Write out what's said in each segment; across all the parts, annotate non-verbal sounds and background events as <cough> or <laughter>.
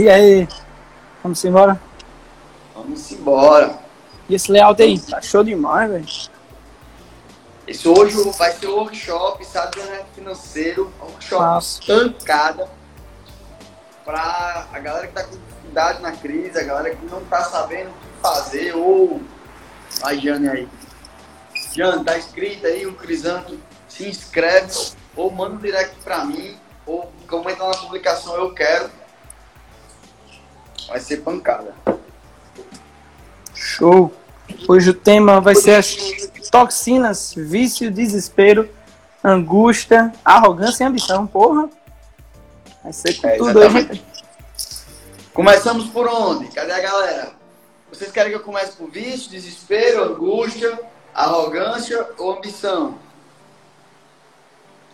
E aí? Vamos embora? Vamos embora. E esse layout aí? Tá show demais, velho. Esse hoje vai ser o workshop, sabe, né, financeiro, workshop Nossa. tancada para a galera que tá com dificuldade na crise, a galera que não tá sabendo o que fazer, ou a Jane aí. Jane, tá escrito aí, o Crisanto, se inscreve, ou manda um direct pra mim, ou comenta na publicação, eu quero. Vai ser pancada. Show. Hoje o tema vai ser as toxinas, vício, desespero, angústia, arrogância e ambição. Porra. Vai ser com É, tudo hoje. Começamos por onde? Cadê a galera? Vocês querem que eu comece por vício, desespero, angústia, arrogância ou ambição?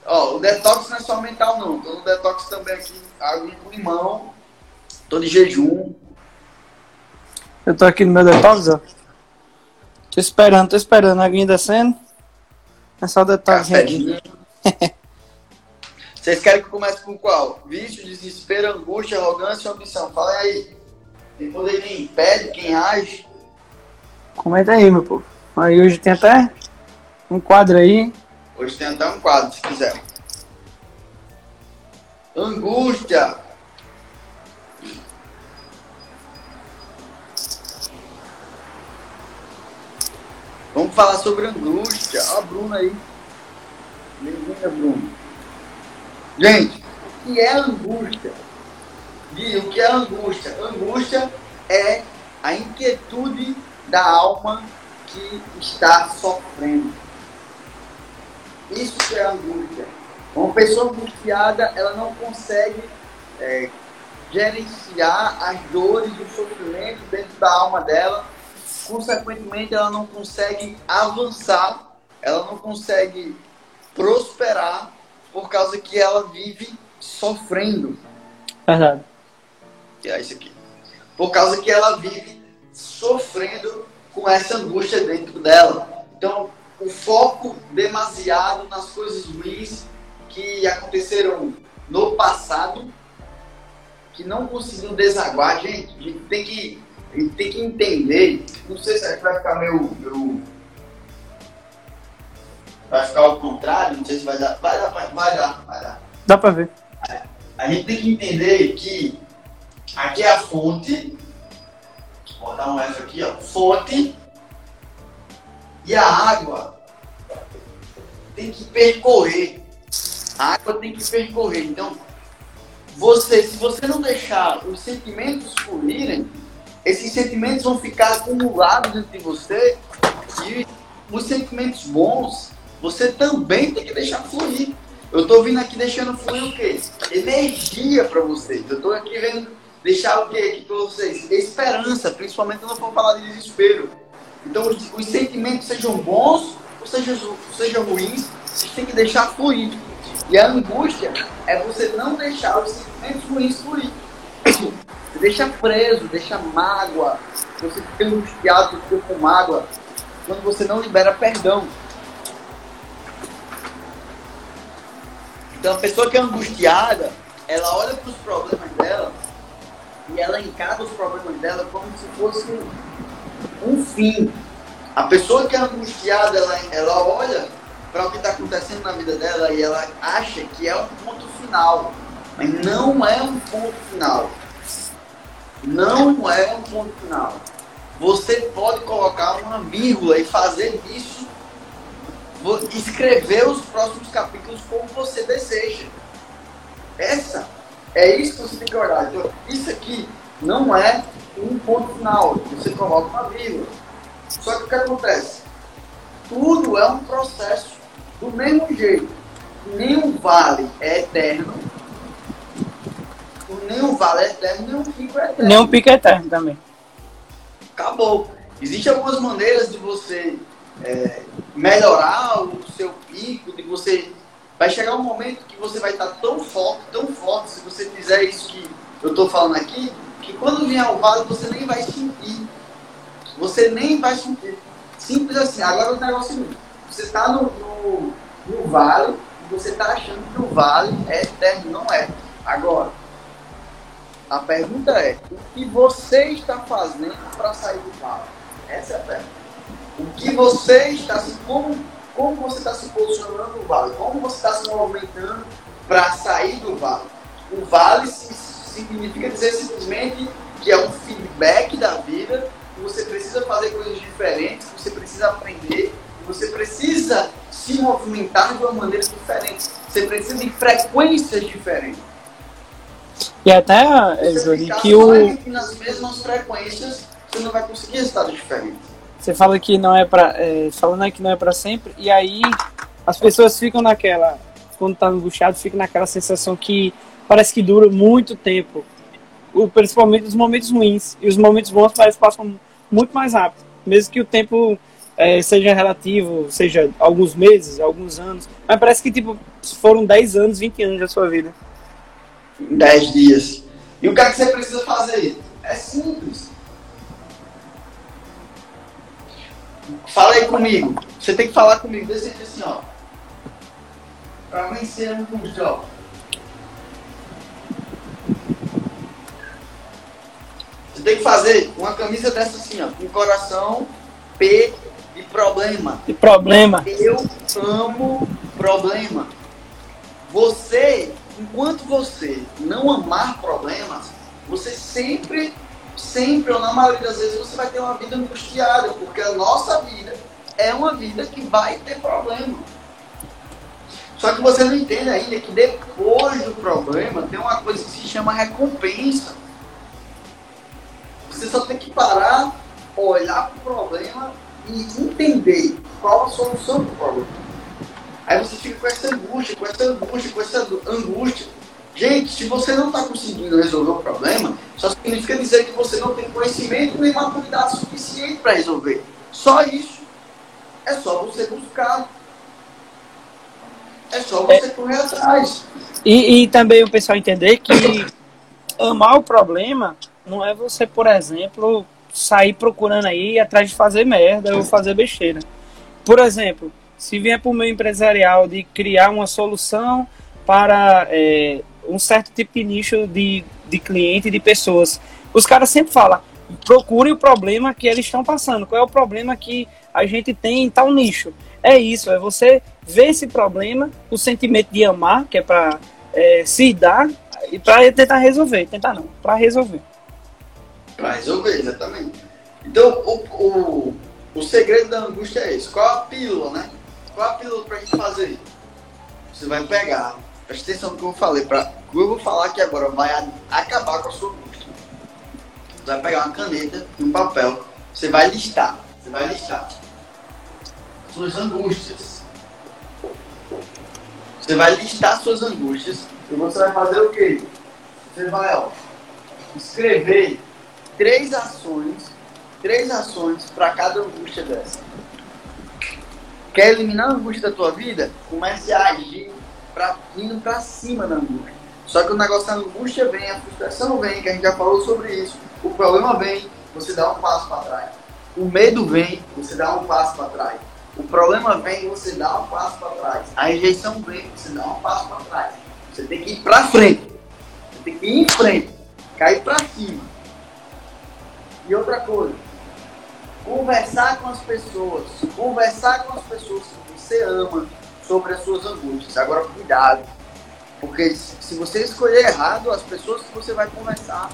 Ó, o detox não é só mental não. Tô no detox também aqui, água com limão. Tô de jejum. Eu tô aqui no meu detox, ó. Tô esperando, tô esperando a aguinha descendo. É só o detox. Vocês querem que eu comece com qual? Vício, desespero, angústia, arrogância ou ambição? Fala aí. Tem poder quem impede, quem age. Comenta aí, meu povo. Aí hoje tem até um quadro aí. Hoje tem até um quadro, se quiser. Angústia. Vamos falar sobre angústia. Ó, a Bruna aí. Bem-vinda, Bruno. Gente, o que é angústia? Gui, o que é angústia? Angústia é a inquietude da alma que está sofrendo. Isso que é angústia. Uma pessoa angustiada, ela não consegue é, gerenciar as dores e o sofrimento dentro da alma dela. Consequentemente, ela não consegue avançar, ela não consegue prosperar por causa que ela vive sofrendo. Verdade. Que é isso aqui. Por causa que ela vive sofrendo com essa angústia dentro dela. Então, o foco demasiado nas coisas ruins que aconteceram no passado, que não conseguiu desaguar, gente, a gente tem que, a gente tem que entender. Não sei se vai ficar meio, meio vai ficar ao contrário, não sei se vai dar. Vai dar, vai, vai dar, vai dar. Dá pra ver. A gente tem que entender que aqui é a fonte. Vou dar um F aqui, ó. Fonte. E a água tem que percorrer. A água tem que percorrer. Então, você, se você não deixar os sentimentos fluírem, esses sentimentos vão ficar acumulados dentro de você. E os sentimentos bons, você também tem que deixar fluir. Eu tô vindo aqui deixando fluir o quê? Energia para vocês. Eu tô aqui vendo deixar o quê aqui para vocês? Esperança, principalmente quando for falar de desespero. Então, os, os sentimentos sejam bons ou sejam, sejam ruins, têm que deixar fluir. E a angústia é você não deixar os sentimentos ruins fluir. Você deixa preso, deixa mágoa, você fica angustiado, fica com mágoa, quando você não libera perdão. Então a pessoa que é angustiada, ela olha para os problemas dela e ela encara os problemas dela como se fosse um fim. A pessoa que é angustiada, ela, ela olha para o que está acontecendo na vida dela e ela acha que é um ponto final. Mas não é um ponto final. Não é um ponto final. Você pode colocar uma vírgula e fazer disso escrever os próximos capítulos como você deseja. Essa é isso que você tem que olhar. Então, isso aqui não é um ponto final. Você coloca uma vírgula. Só que o que acontece? Tudo é um processo. Do mesmo jeito, nenhum vale é eterno, nenhum vale é eterno, nenhum pico é eterno. Nenhum pico é eterno também. Acabou. Existem algumas maneiras de você é, melhorar o seu pico, de você. Vai chegar um momento que você vai estar tão forte, tão forte, se você fizer isso que eu estou falando aqui, que quando vier o vale você nem vai sentir. Você nem vai sentir. Simples assim. Agora o negócio é o seguinte: você está no, no, no vale e você está achando que o vale é eterno. Não é. Agora, a pergunta é: o que você está fazendo para sair do vale? Essa é a pergunta. O que você está se como, como você está se posicionando no vale? Como você está se movimentando para sair do vale? O vale significa dizer simplesmente que é um feedback da vida, que você precisa fazer coisas diferentes, que você precisa aprender, que você precisa se movimentar de uma maneira diferente. Você precisa de frequências diferentes. E até, Júlio, que o. Nas mesmas frequências, você não vai conseguir resultados diferentes. Você fala que não é para, é, falando que não é para sempre, e aí as pessoas ficam naquela, quando tá angustiado, fica naquela sensação que parece que dura muito tempo, o, principalmente os momentos ruins e os momentos bons parece que passam muito mais rápido, mesmo que o tempo é, seja relativo, seja alguns meses, alguns anos, mas parece que tipo foram 10 anos, 20 anos da sua vida. 10 dias. E o que, é que você precisa fazer? É simples. Fala aí comigo. Você tem que falar comigo. Decide assim, ó. Para vencer um curso, ó. Você tem que fazer uma camisa dessa assim, ó. Com coração P de problema. De problema. Eu amo problema. Você, enquanto você não amar problemas, você sempre sempre, ou na maioria das vezes, você vai ter uma vida angustiada, porque a nossa vida é uma vida que vai ter problema. Só que você não entende ainda que depois do problema tem uma coisa que se chama recompensa. Você só tem que parar, olhar para o problema e entender qual a solução do problema. Aí você fica com essa angústia, com essa angústia, com essa angústia. Gente, se você não está conseguindo resolver o problema, só significa dizer que você não tem conhecimento nem maturidade suficiente para resolver. Só isso. É só você buscar. É só você é, correr atrás. E, e também o pessoal entender que amar o problema não é você, por exemplo, sair procurando aí atrás de fazer merda ou fazer besteira. Por exemplo, se vier para o meu empresarial de criar uma solução para é, um certo tipo de nicho de, de cliente, de pessoas. Os caras sempre falam, procure o problema que eles estão passando. Qual é o problema que a gente tem em tal nicho? É isso, é você ver esse problema, o sentimento de amar, que é para é, se dar, e para tentar resolver. Tentar não, para resolver. Para resolver, exatamente. Então, o, o, o segredo da angústia é esse. Qual a pílula, né? Qual a pílula para a gente fazer? Você vai pegar Presta atenção no que eu falei. Pra, o que eu vou falar aqui agora vai acabar com a sua angústia. Você vai pegar uma caneta e um papel. Você vai listar. Você vai listar suas angústias. Você vai listar suas angústias. E você vai fazer o quê? Você vai ó, escrever três ações. Três ações para cada angústia dessa. Quer eliminar a angústia da tua vida? Comece a agir pra, indo para cima da angústia. Só que o negócio da angústia vem, a frustração vem, que a gente já falou sobre isso. O problema vem, você dá um passo para trás. O medo vem, você dá um passo para trás. O problema vem, você dá um passo para trás. A rejeição vem, você dá um passo para trás. Você tem que ir para frente. Você tem que ir em frente. Cair para cima. E outra coisa, conversar com as pessoas. Conversar com as pessoas que você ama, sobre as suas angústias. Agora, cuidado, porque se você escolher errado, as pessoas que você vai conversar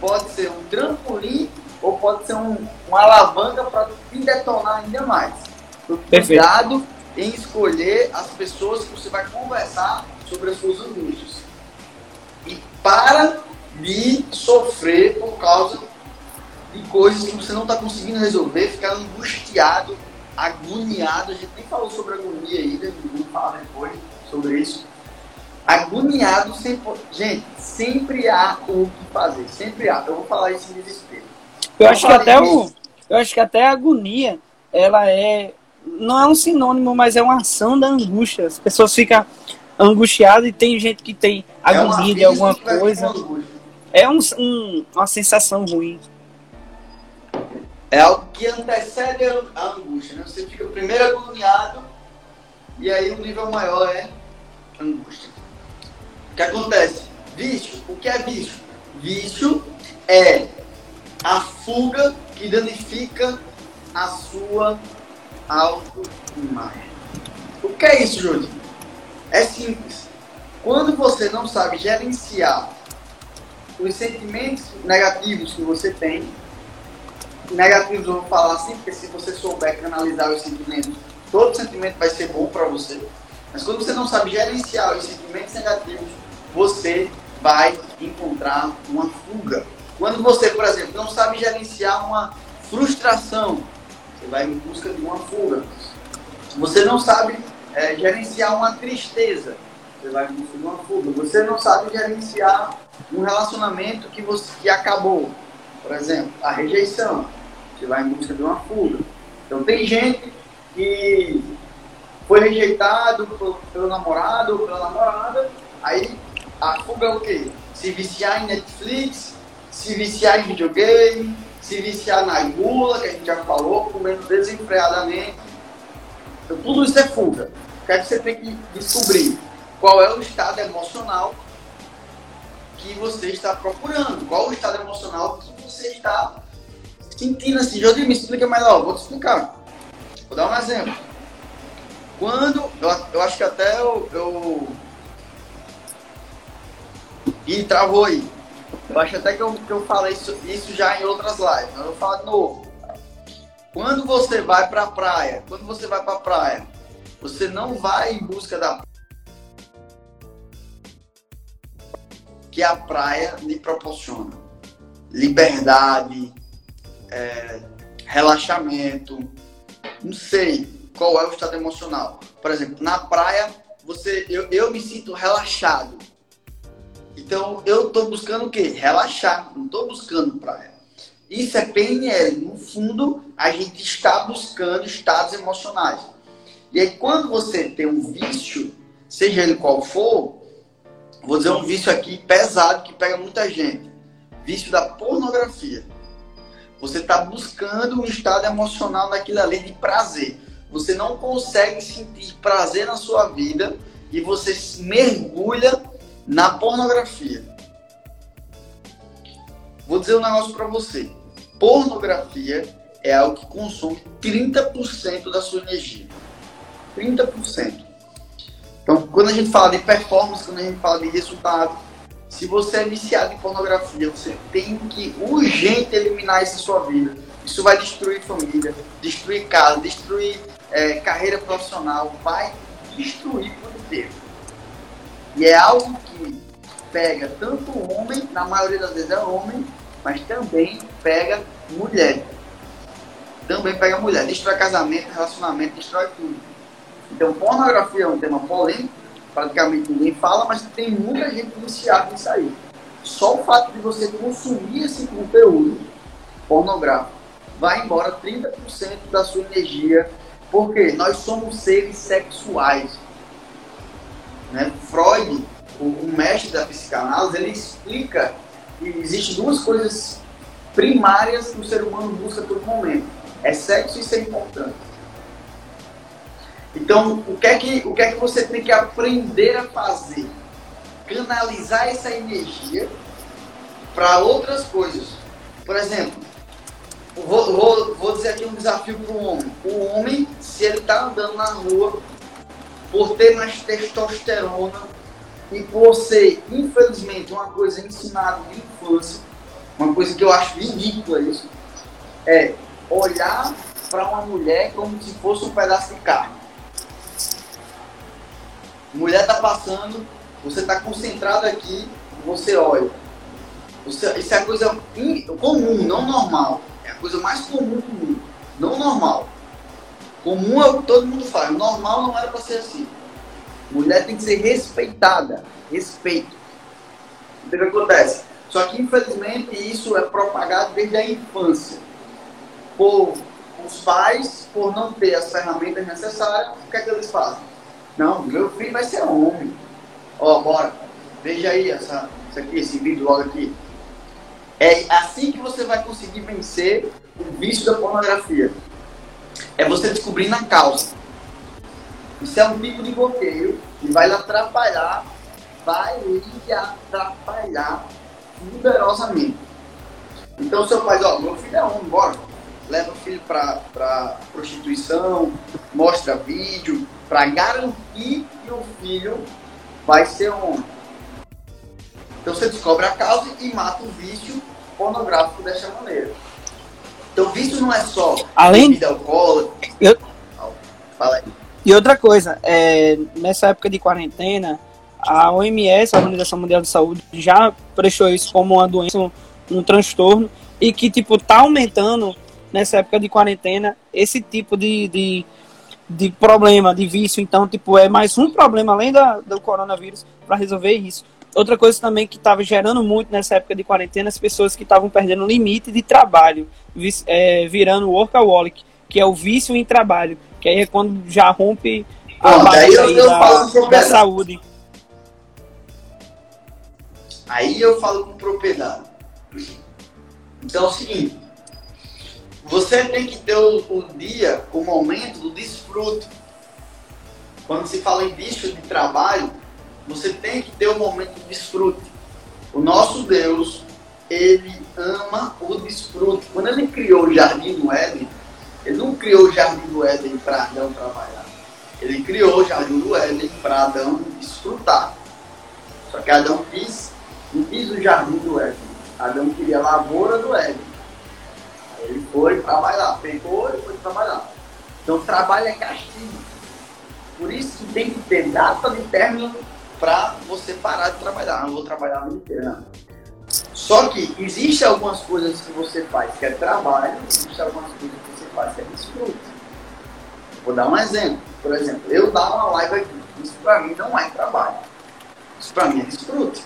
pode ser um trampolim ou pode ser um, uma alavanca para te detonar ainda mais. Então, cuidado em escolher as pessoas que você vai conversar sobre as suas angústias. E para de sofrer por causa de coisas que você não está conseguindo resolver, ficar angustiado, agoniado. A gente nem falou sobre agonia ainda, vamos falar depois sobre isso. Agoniado, sempre, gente, sempre há o que fazer, sempre há. Eu vou falar isso em desespero. Eu, eu acho que até o, eu acho que até a agonia, ela é não é um sinônimo, mas é uma ação da angústia. As pessoas ficam angustiadas e tem gente que tem é agonia é de alguma coisa. É um, um, uma sensação ruim. É algo que antecede a angústia. Né? Você fica primeiro agoniado e aí o nível maior é angústia. O que acontece? Vício. O que é vício? Vício é a fuga que danifica a sua autoimagem. O que é isso, Júlio? É simples. Quando você não sabe gerenciar os sentimentos negativos que você tem, negativos eu falar assim, porque se você souber canalizar os sentimentos, todo sentimento vai ser bom para você. Mas quando você não sabe gerenciar os sentimentos negativos, você vai encontrar uma fuga. Quando você, por exemplo, não sabe gerenciar uma frustração, você vai em busca de uma fuga. Você não sabe é, gerenciar uma tristeza, você vai em busca de uma fuga. Você não sabe gerenciar um relacionamento que, você, que acabou, por exemplo, a rejeição, você vai em busca de uma fuga. Então tem gente que foi rejeitado pelo, namorado ou pela namorada, aí a fuga é o quê? Se viciar em Netflix, se viciar em videogame, se viciar na gula, que a gente já falou, comendo desenfreadamente. Então, tudo isso é fuga. O que, é que você tem que descobrir? Qual é o estado emocional que você está procurando? Qual o estado emocional que você está sentindo assim? José, me explica melhor, vou te explicar. Vou dar um exemplo. Quando, eu, eu acho que até eu, eu... Ih, travou aí. Eu acho até que eu, que eu falei isso, isso já em outras lives, mas eu vou falar de novo. Quando você vai para a praia, quando você vai para a praia, você não vai em busca da que a praia lhe proporciona. Liberdade, é, relaxamento, não sei qual é o estado emocional. Por exemplo, na praia, você, eu, eu me sinto relaxado. Então, eu estou buscando o quê? Relaxar, não estou buscando praia. Isso é PNL. No fundo, a gente está buscando estados emocionais. E aí, quando você tem um vício, seja ele qual for, vou dizer um vício aqui pesado que pega muita gente. Vício da pornografia. Você está buscando um estado emocional naquilo ali de prazer. Você não consegue sentir prazer na sua vida e você mergulha na pornografia. Vou dizer um negócio para você. Pornografia é algo que consome 30% da sua energia. 30%. Então, quando a gente fala de performance, quando a gente fala de resultado, se você é viciado em pornografia, você tem que urgente eliminar isso da sua vida. Isso vai destruir família, destruir casa, destruir é, carreira profissional, vai destruir por inteiro. E é algo que pega tanto o homem, na maioria das vezes é homem, mas também pega mulher. Também pega mulher. Destrói casamento, relacionamento, destrói tudo. Então, pornografia é um tema polêmico, praticamente ninguém fala, mas tem muita gente viciada nisso aí. Só o fato de você consumir esse conteúdo pornográfico vai embora 30% da sua energia, porque nós somos seres sexuais. Né? Freud, o, o mestre da psicanálise, ele explica que existem duas coisas primárias que o ser humano busca a todo momento. É sexo e ser importante. Então, o que, é que, o que é que você tem que aprender a fazer? Canalizar essa energia para outras coisas. Por exemplo, vou, vou, vou dizer aqui um desafio para o homem. O homem, se ele está andando na rua por ter mais testosterona e por ser, infelizmente, uma coisa ensinada de infância, uma coisa que eu acho ridícula isso, é olhar para uma mulher como se fosse um pedaço de carne. Mulher tá passando, você tá concentrado aqui, você olha. Você, isso é a coisa in, comum, não normal. É a coisa mais comum do mundo. Não normal. Comum é o que todo mundo faz. Normal não era para ser assim. Mulher tem que ser respeitada. Respeito. O que acontece? Só que, infelizmente, isso é propagado desde a infância. Por os pais, por não ter as ferramentas necessárias, o que é que eles fazem? Não, meu filho vai ser homem. Ó, bora. Veja aí essa, isso aqui, esse vídeo logo aqui. É assim que você vai conseguir vencer o vício da pornografia. É você descobrindo a causa. Isso é um tipo de bloqueio que vai lhe atrapalhar, vai lhe atrapalhar poderosamente. Então seu pai ó, meu filho é homem, bora. Leva o filho para prostituição, mostra vídeo, para garantir que o filho vai ser homem. Então você descobre a causa e mata o vício pornográfico dessa maneira. Então vício não é só Além... bebida alcoólica. Eu... Fala aí. E outra coisa, é, nessa época de quarentena, a OMS, a Organização Mundial de Saúde, já prestou isso como uma doença, um, um transtorno, e que, tipo, tá aumentando nessa época de quarentena esse tipo de, de, de problema, de vício. Então, tipo, é mais um problema além da, do coronavírus para resolver isso. Outra coisa também que estava gerando muito nessa época de quarentena, as pessoas que estavam perdendo limite de trabalho, é, virando workaholic, que é o vício em trabalho, que aí é quando já rompe a Bom, base eu, aí eu da, da saúde. Aí eu falo com propriedade. Então é o seguinte, você tem que ter o, o dia, o momento do desfruto. Quando se fala em bicho de trabalho, você tem que ter o momento do desfrute. O nosso Deus, ele ama o desfrute. Quando ele criou o jardim do Éden, ele não criou o jardim do Éden para Adão trabalhar. Ele criou o jardim do Éden para Adão desfrutar. Só que Adão quis não quis o jardim do Éden. Adão queria a lavoura do Éden. Ele foi trabalhar, pegou e foi trabalhar. Então trabalho é castigo. Por isso que tem que ter data de término para você parar de trabalhar. Não vou trabalhar no. Não. Só que existe algumas coisas que você faz que é trabalho, existe algumas coisas que você faz que é desfrute. Vou dar um exemplo. Por exemplo, eu dar uma live aqui. Isso para mim não é trabalho. Isso para mim é desfrute.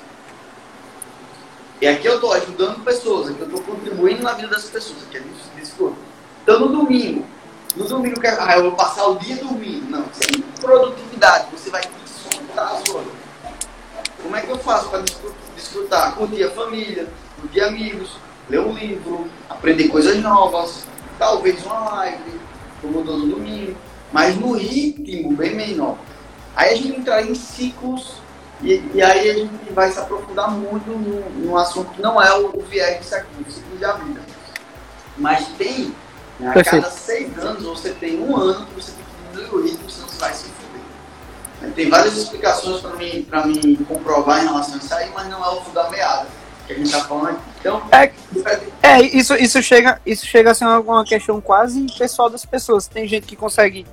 E aqui eu estou ajudando pessoas, aqui eu estou contribuindo na vida das pessoas, aqui é desfrute. Então no domingo, no domingo, ah, eu vou passar o dia dormindo. Não, sem produtividade, você vai desfrutar as coisas. Como é que eu faço para desfrutar? Curtir a família, curtir amigos, ler um livro, aprender coisas novas, talvez uma live, como no domingo, mas no ritmo bem menor. Aí a gente entra em ciclos e, e, aí a gente vai se aprofundar muito num, assunto que não é o, o viés disso aqui, o ciclo de vida. Mas tem, né, a Perfeito. cada seis anos, você tem um ano que você tem que diminuir o ritmo, senão você vai se fuder. Tem várias explicações para mim, mim comprovar em relação a isso aí, mas não é o fio da meada que a gente está falando. Então, é, é, isso, isso, chega, isso chega a ser uma, uma questão quase pessoal das pessoas. Tem gente que consegue,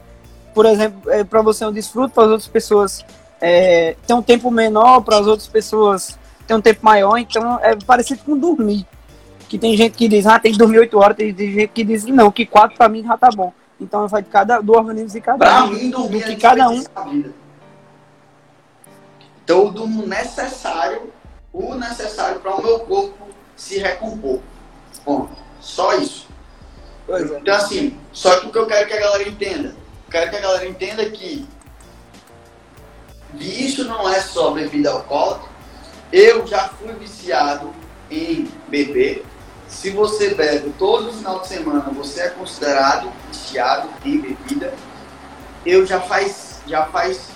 por exemplo, é, para você é um desfruto, para as outras pessoas é, tem um tempo menor para as outras pessoas, tem um tempo maior, então é parecido com dormir. Que tem gente que diz, ah, tem que dormir 8 horas, tem gente que diz, não, que 4 para mim já tá bom. Então vai de cada, do organismo de cada pra um. Mim, dormir que cada um. Então eu durmo necessário, o necessário para o meu corpo se recompor. Bom, só isso. É. Então assim, só que o que eu quero que a galera entenda, eu quero que a galera entenda que Vício não é só bebida alcoólica. Eu já fui viciado em beber. Se você bebe todo final de semana, você é considerado viciado em bebida. Eu já faz, já faz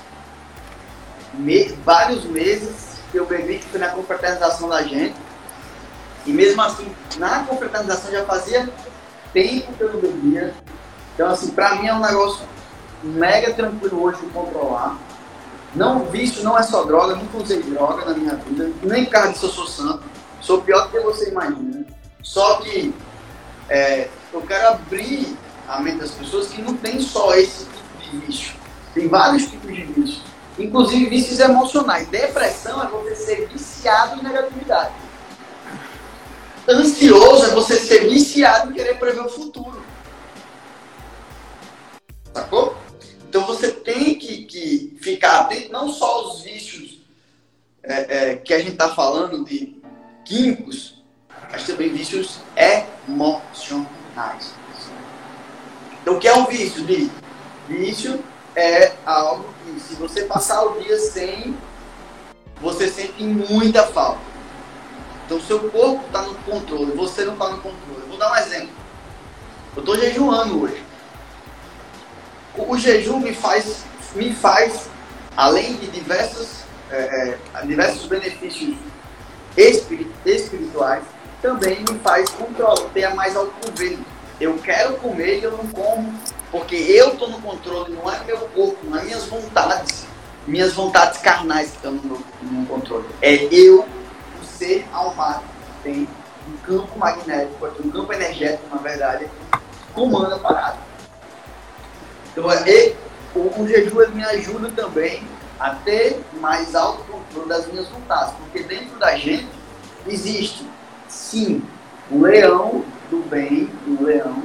me, vários meses que eu bebi, que foi na confraternização da gente. E mesmo assim, na confraternização já fazia tempo que eu não bebia. Então, assim, pra mim é um negócio mega tranquilo hoje de controlar. Não, vício não é só droga, nunca usei droga na minha vida, nem carro de sou santo, sou pior do que você imagina. Só que é, eu quero abrir a mente das pessoas que não tem só esse tipo de vício, tem vários tipos de vício. Inclusive vícios emocionais. Depressão é você ser viciado em negatividade. Ansioso é você ser viciado em querer prever o futuro. Sacou? Então você tem que, que ficar atento não só aos vícios é, é, que a gente está falando de químicos, mas também vícios emocionais. Então o que é um vício? De vício é algo que se você passar o dia sem, você sente muita falta. Então, seu corpo está no controle, você não está no controle. Vou dar um exemplo. Eu estou jejuando hoje. O, o, jejum me faz, me faz, além de diversos, é, é, diversos benefícios espirituais, também me faz controlar, ter mais autocontrole. Eu quero comer e eu não como, porque eu estou no controle, não é meu corpo, não é minhas vontades, minhas vontades carnais que estão no, no controle. É eu ser almado tem um campo magnético, um campo energético, na verdade, comanda a parada. Então, é, o, o jejum ele me ajuda também a ter mais autocontrole das minhas vontades, porque dentro da gente existe, sim, o leão do bem e o leão.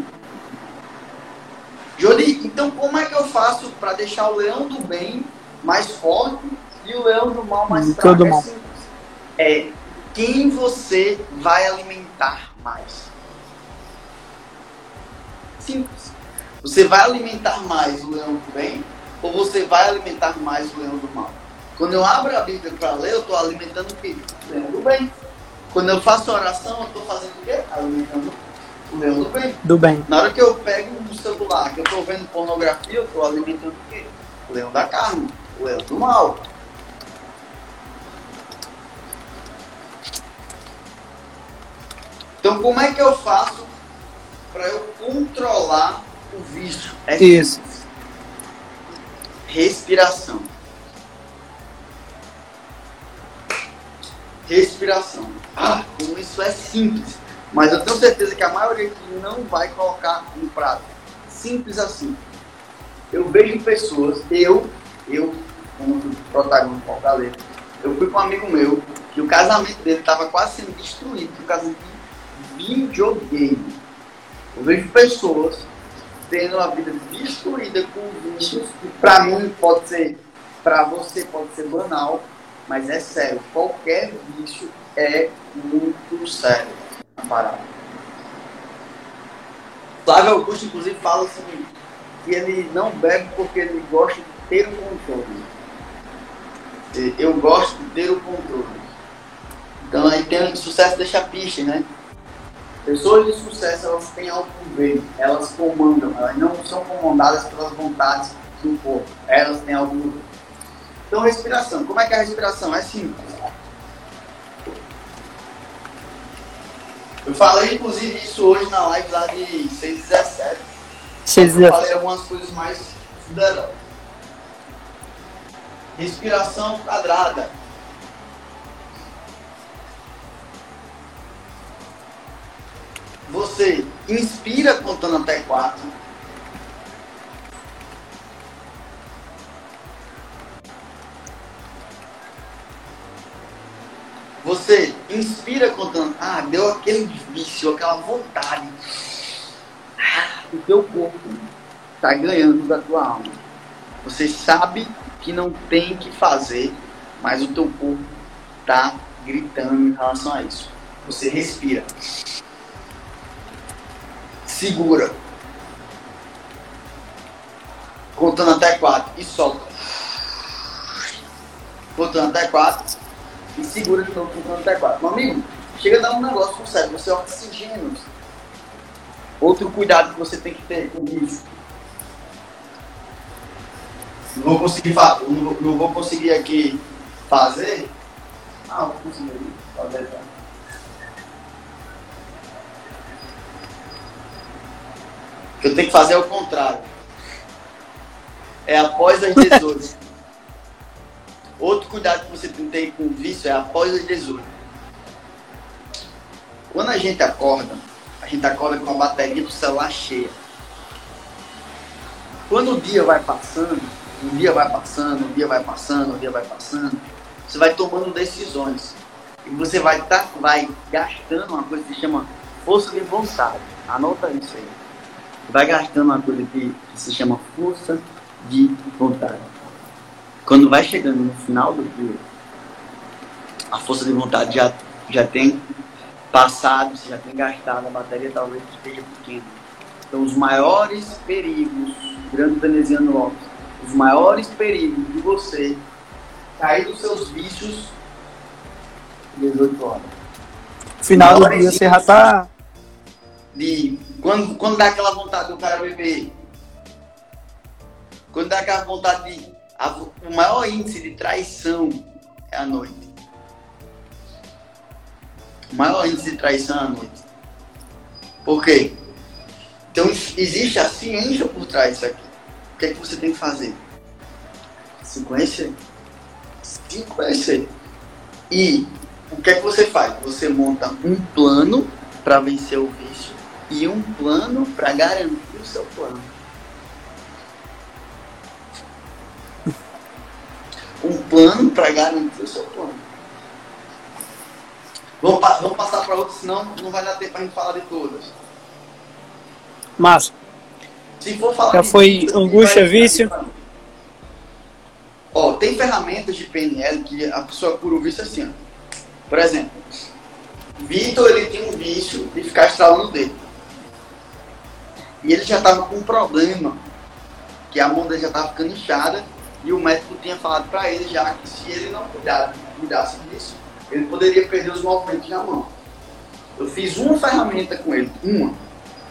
Jodi, então como é que eu faço para deixar o leão do bem mais forte e o leão do mal mais fraco? É, simples. é quem você vai alimentar mais. Simples. Você vai alimentar mais o leão do bem ou você vai alimentar mais o leão do mal? Quando eu abro a Bíblia para ler, eu estou alimentando o quê? O leão do bem. Quando eu faço oração, eu estou fazendo o quê? Alimentando o leão do bem. Do bem. Na hora que eu pego um celular, que eu estou vendo pornografia, eu estou alimentando o quê? O leão da carne, o leão do mal. Então, como é que eu faço para eu controlar o vício? É Isso. Respiração. Respiração. Ah, como isso é simples. Mas eu tenho certeza que a maioria aqui não vai colocar no prato. Simples assim. Eu vejo pessoas, eu, eu, como protagonista Fortaleza, eu fui com um amigo meu, que o casamento dele estava quase sendo destruído por causa de videogame. Eu vejo pessoas tendo a vida destruída com vícios, que para mim pode ser, para você pode ser banal, mas é sério, qualquer vício é muito sério na parada. Flávio Augusto, inclusive, fala assim, que ele não bebe porque ele gosta de ter o controle. Eu gosto de ter o controle. Então aí tem o sucesso deixa piche, né? Pessoas de sucesso, elas têm autogoverno, elas comandam, elas não são comandadas pelas vontades do corpo, elas têm autogoverno. Então, respiração. Como é que é a respiração? É simples. Eu falei, inclusive, isso hoje na live lá de 617. 617. Eu falei algumas coisas mais poderosas. Respiração quadrada. Você inspira contando até quatro. Você inspira contando. Ah, deu aquele vício, aquela vontade. Ah, o teu corpo está ganhando da tua alma. Você sabe que não tem que fazer, mas o teu corpo está gritando em relação a isso. Você respira segura. Contando até quatro e solta. Contando até quatro e segura de novo contando até quatro. Meu amigo, chega a dar um negócio com sério, você é oxigênio. Outro cuidado que você tem que ter com isso. Não vou conseguir, não, não vou conseguir aqui fazer. Ah, vou conseguir fazer. Tá? Eu tenho que fazer o contrário. É após as 18. <laughs> Outro cuidado que você tem que ter com o vício é após as 18. Quando a gente acorda, a gente acorda com a bateria do celular cheia. Quando o dia vai passando, um dia vai passando, um dia vai passando, um dia vai passando, você vai tomando decisões. E você vai, tá, vai gastando uma coisa que se chama força de vontade. Anota isso aí. Vai gastando uma coisa que, que se chama força de vontade. Quando vai chegando no final do dia, a força de vontade já, já tem passado, você já tem gastado, a bateria talvez esteja pequena. Então, os maiores perigos, grande Veneziano Lopes, os maiores perigos de você cair dos seus vícios 18 horas. Final do dia você já tá. De, quando, quando dá aquela vontade do cara beber, quando dá aquela vontade de. A, o maior índice de traição é a noite. O maior índice de traição é a noite. Por quê? Então existe a ciência por trás disso aqui. O que é que você tem que fazer? Se conhecer. Se conhecer. E o que é que você faz? Você monta um plano para vencer o vício e um plano para garantir o seu plano. Um plano para garantir o seu plano. Vamos, vamos passar para outros, senão não vai dar tempo para a gente falar de todas. Massa. Se for falar Já foi angústia, vício? Ó, tem ferramentas de PNL que a pessoa cura o vício assim, ó. Por exemplo, Vitor ele tinha um vício de ficar estralando o dedo. E ele já estava com um problema, que a mão dele já estava ficando inchada, e o médico tinha falado para ele já que se ele não cuidar, cuidasse disso, ele poderia perder os movimentos na mão. Eu fiz uma ferramenta com ele, uma,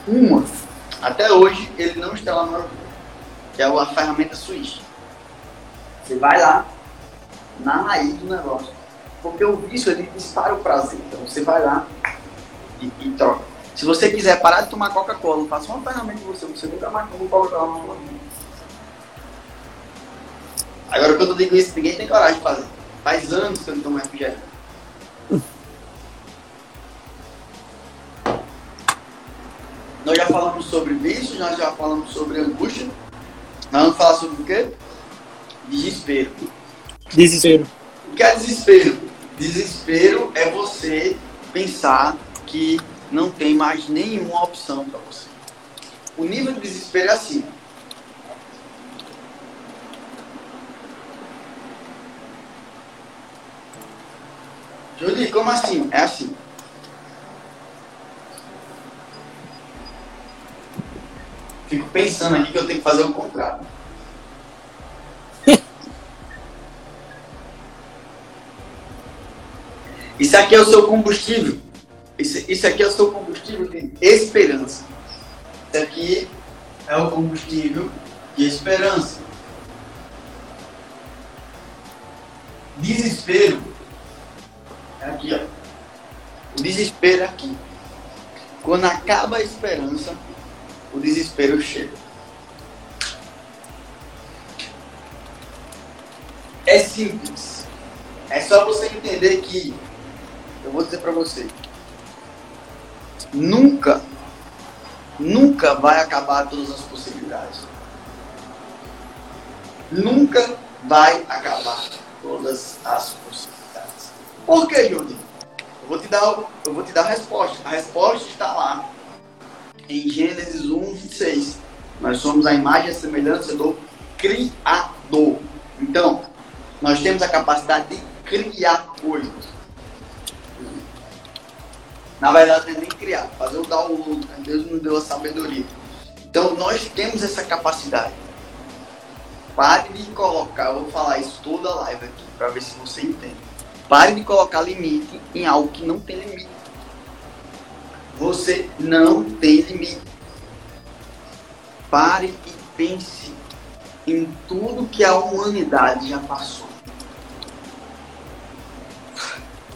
uma. Até hoje ele não está lá no aeroporto, que é a ferramenta suíça. Você vai lá, na raiz do negócio porque o vício ele dispara o prazer. Então você vai lá e, e troca. Se você quiser parar de tomar Coca-Cola, faça uma ferramenta de você, você nunca mais toma Coca-Cola na sua vida. Agora quando eu digo isso, ninguém tem coragem de fazer. Faz anos que eu não tomo refrigerante. Nós já falamos sobre vício, nós já falamos sobre angústia. Nós vamos falar sobre o quê? Desespero. Desespero. O que é desespero? Desespero é você pensar que não tem mais nenhuma opção para você. O nível de desespero é assim. Judy, como assim? É assim. Fico pensando aqui que eu tenho que fazer o contrário. <laughs> Isso aqui é o seu combustível. Isso, isso aqui é o seu combustível de esperança. Isso aqui é o combustível de esperança. Desespero é aqui, ó. O desespero é aqui. Quando acaba a esperança, o desespero chega. É simples. É só você entender que eu vou dizer para você, nunca, nunca vai acabar todas as possibilidades. Nunca vai acabar todas as possibilidades. Por que, Júlio? Eu vou te dar, eu vou te dar a resposta. A resposta está lá em Gênesis 1, 26. Nós somos a imagem e a semelhança do Criador. Então, nós temos a capacidade de criar coisas. Na verdade, não é nem criar, fazer o download. Né? Deus nos deu a sabedoria. Então, nós temos essa capacidade. Pare de colocar, eu vou falar isso toda a live aqui, para ver se você entende. Pare de colocar limite em algo que não tem limite. Você não tem limite. Pare e pense em tudo que a humanidade já passou.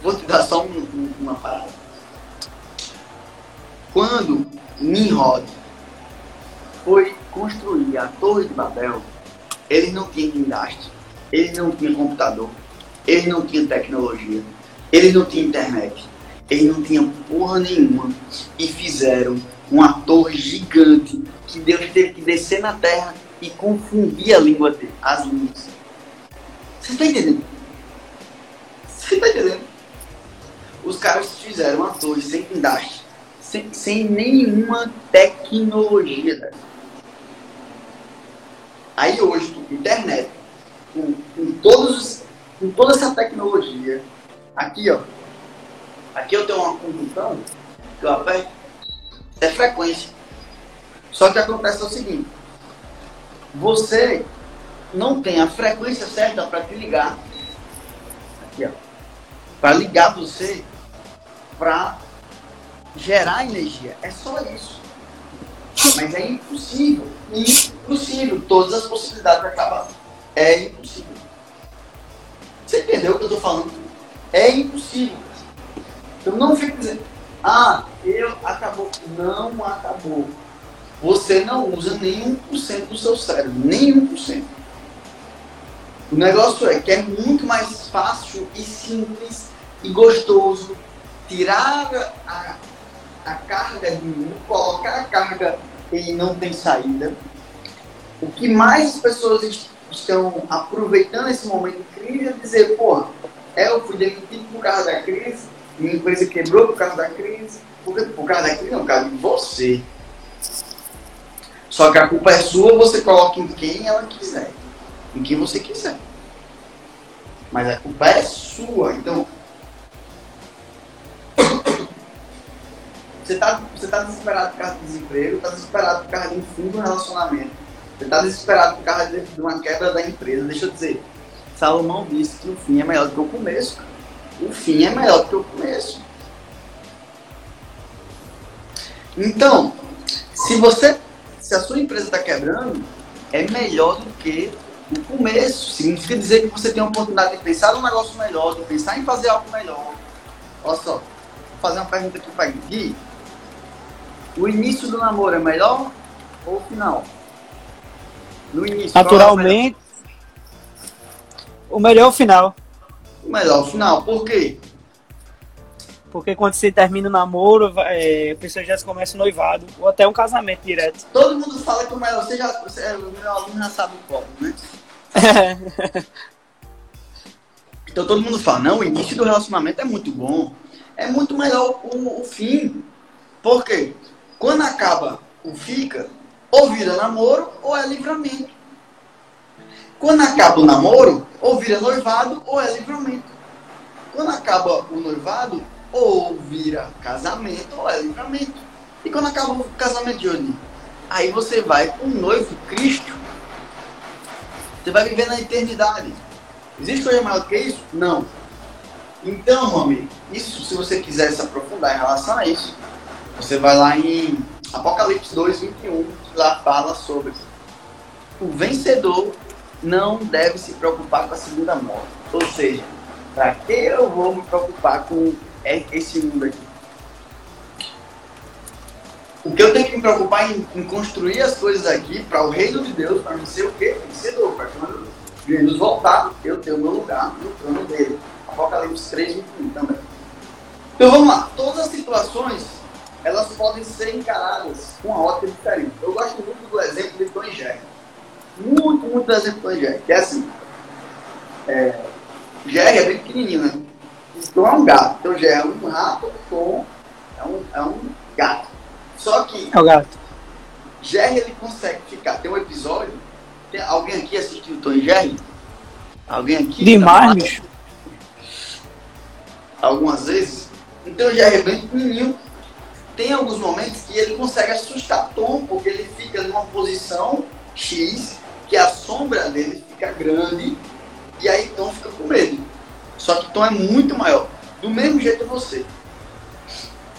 Vou te dar só um, uma parada. Quando Nimrod foi construir a Torre de Babel, ele não tinha guindaste, ele não tinha computador, ele não tinha tecnologia, ele não tinha internet, ele não tinha porra nenhuma e fizeram uma torre gigante que Deus teve que descer na terra e confundir a língua dele, as línguas. Você está entendendo? Você está entendendo? Os caras fizeram uma torre sem guindaste, sem, sem nenhuma tecnologia. Aí hoje, internet, com, com, todos, com toda essa tecnologia, aqui ó, aqui eu tenho uma conjunção que eu aperto, é frequência. Só que acontece o seguinte, você não tem a frequência certa para te ligar. Aqui, ó. Para ligar você para gerar energia. É só isso. Mas é impossível. Impossível. Todas as possibilidades acabar. É impossível. Você entendeu o que eu estou falando? É impossível. Então não fique dizendo, ah, eu acabou. Não acabou. Você não usa nem 1% do seu cérebro. Nem 1%. O negócio é que é muito mais fácil e simples e gostoso tirar a, a carga de um, colocar a carga e não tem saída. O que mais as pessoas estão aproveitando esse momento de crise é dizer, porra, é, eu fui demitido por causa da crise, minha empresa quebrou por causa da crise, por, por causa da crise, não, por causa de você. Só que a culpa é sua, você coloca em quem ela quiser, em quem você quiser. Mas a culpa é sua. Então, você está você tá desesperado por causa do desemprego, está desesperado por causa de um fim do relacionamento, você está desesperado por causa de uma quebra da empresa. Deixa eu dizer, Salomão disse que o fim é melhor do que o começo. O fim é melhor do que o começo. Então, se você, se a sua empresa está quebrando, é melhor do que o começo. Significa dizer que você tem a oportunidade de pensar num negócio melhor, de pensar em fazer algo melhor. Olha só, vou fazer uma pergunta aqui para Gui. O início do namoro é melhor ou o final? No início. Naturalmente. O melhor é o final. O melhor é o final. Por quê? Porque quando você termina o namoro, é, a pessoa já começa o noivado, ou até um casamento direto. Todo mundo fala que o melhor, você já, você, o meu aluno já sabe o como, né? <laughs> então todo mundo fala, não, o início do relacionamento é muito bom. É muito melhor o, o fim. Por quê? Quando acaba o fica, ou vira namoro ou é livramento. Quando acaba o namoro, ou vira noivado ou é livramento. Quando acaba o noivado, ou vira casamento ou é livramento. E quando acaba o casamento de hoje? Aí você vai com o noivo Cristo. Você vai viver na eternidade. Existe coisa maior que isso? Não. Então, meu amigo, isso, se você quiser se aprofundar em relação a isso, você vai lá em Apocalipse 2, 21, que lá fala sobre o vencedor não deve se preocupar com a segunda morte. Ou seja, para que eu vou me preocupar com esse mundo aqui? O que eu tenho que me preocupar em, em construir as coisas aqui para o reino de Deus, para não ser o quê? Vencedor, para quando Jesus voltar, eu ter o meu lugar no trono dele. Apocalipse 3, 21 também. Então vamos lá. Todas as situações elas podem ser encaradas com uma ótica diferente. Eu gosto muito do exemplo de Tom Jerry. Muito, muito do exemplo de Tom Jerry. Que é assim, é, Jerry é bem pequenininho, né? Então é um gato. Então Jerry é um rato, Tom é um, é um gato. Só que... É o gato. Jerry, ele consegue ficar... Tem um episódio... Tem, alguém aqui assistiu Tom Jerry? Alguém aqui? Demais, bicho. Algumas vezes. Então o Jerry é bem pequenininho tem alguns momentos que ele consegue assustar Tom, porque ele fica numa posição X, que a sombra dele fica grande, e aí Tom fica com medo. Só que Tom é muito maior. Do mesmo jeito você.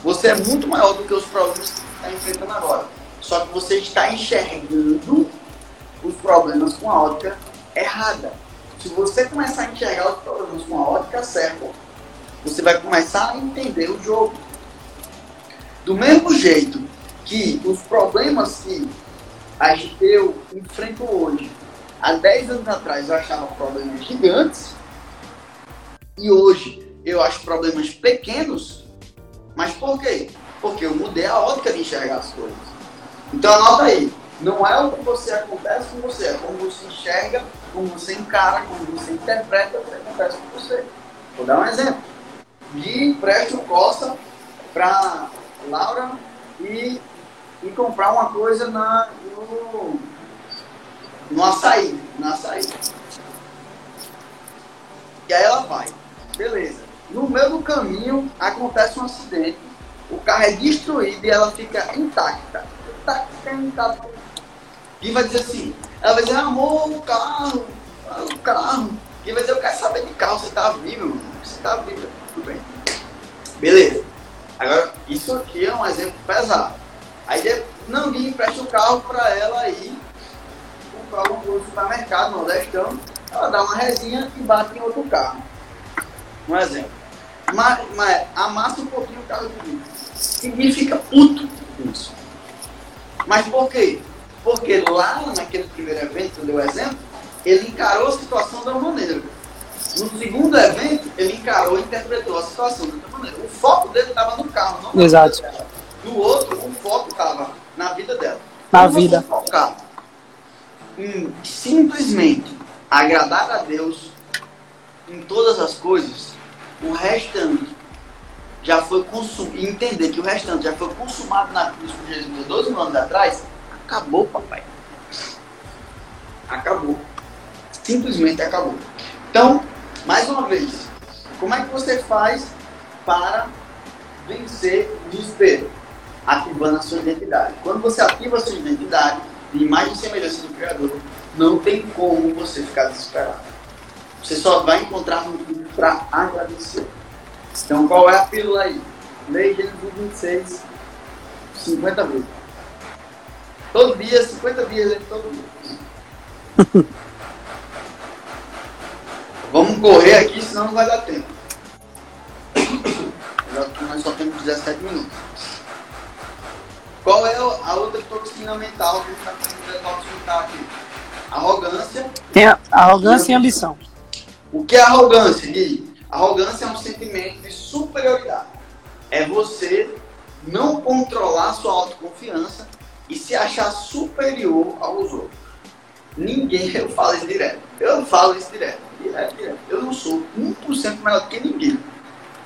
Você é muito maior do que os problemas que você está enfrentando agora. Só que você está enxergando os problemas com a ótica errada. Se você começar a enxergar os problemas com a ótica certa, você vai começar a entender o jogo. Do mesmo jeito que os problemas que eu enfrento hoje, há 10 anos atrás eu achava problemas gigantes, e hoje eu acho problemas pequenos, mas por quê? Porque eu mudei a ótica de enxergar as coisas. Então anota aí, Não é o que você acontece com você, é como você enxerga, como você encara, como você interpreta o que acontece com você. Vou dar um exemplo. Gui empresta o Costa para Laura e, e comprar uma coisa na, no, no açaí. No açaí. E aí ela vai. Beleza. No meio do caminho acontece um acidente, o carro é destruído e ela fica intacta. Intacta, intacta. E vai dizer assim, ela vai dizer, amor, o carro, o carro. E vai dizer, eu quero saber de carro, você tá vivo, mano. Você tá vivo. Tudo bem. Beleza. Agora, isso aqui é um exemplo pesado. Aí não Gui empresta o carro para ela ir comprar alguma coisa no supermercado, no Nordestão, ela dá uma resinha e bate em outro carro. Um exemplo. Mas, mas amassa um pouquinho o carro de Gui. E Gui fica puto isso. Mas por quê? Porque lá naquele primeiro evento que eu dei o exemplo, ele encarou a situação da maneira. No segundo evento, ele encarou e interpretou a situação de outra maneira. O foco dele estava no carro, não Exato. dela. No outro, o foco estava na vida dela. Na você vida. focar em simplesmente agradar a Deus em todas as coisas, o restante já foi consumado. E entender que o restante já foi consumado na cruz por Jesus 12 mil anos atrás, acabou, papai. Acabou. Simplesmente acabou. Então, mais uma vez, como é que você faz para vencer o desespero? Ativando a sua identidade. Quando você ativa a sua identidade, de imagem e semelhança do Criador, não tem como você ficar desesperado. Você só vai encontrar motivo para agradecer. Então, qual é a pílula aí? Leia Gênesis 26, 50 vezes. Todo dia, 50 dias, todo dia. <laughs> Correr aqui, senão não vai dar tempo. Nós só temos 17 minutos. Qual é a outra toxina mental que a gente está tentando aqui? Arrogância. Tem a arrogância e ambição. O que é arrogância, Gui? Arrogância é um sentimento de superioridade. É você não controlar sua autoconfiança e se achar superior aos outros. Ninguém, eu falo isso direto. Eu falo isso direto. Direto, direto. Eu não sou 1% melhor do que ninguém.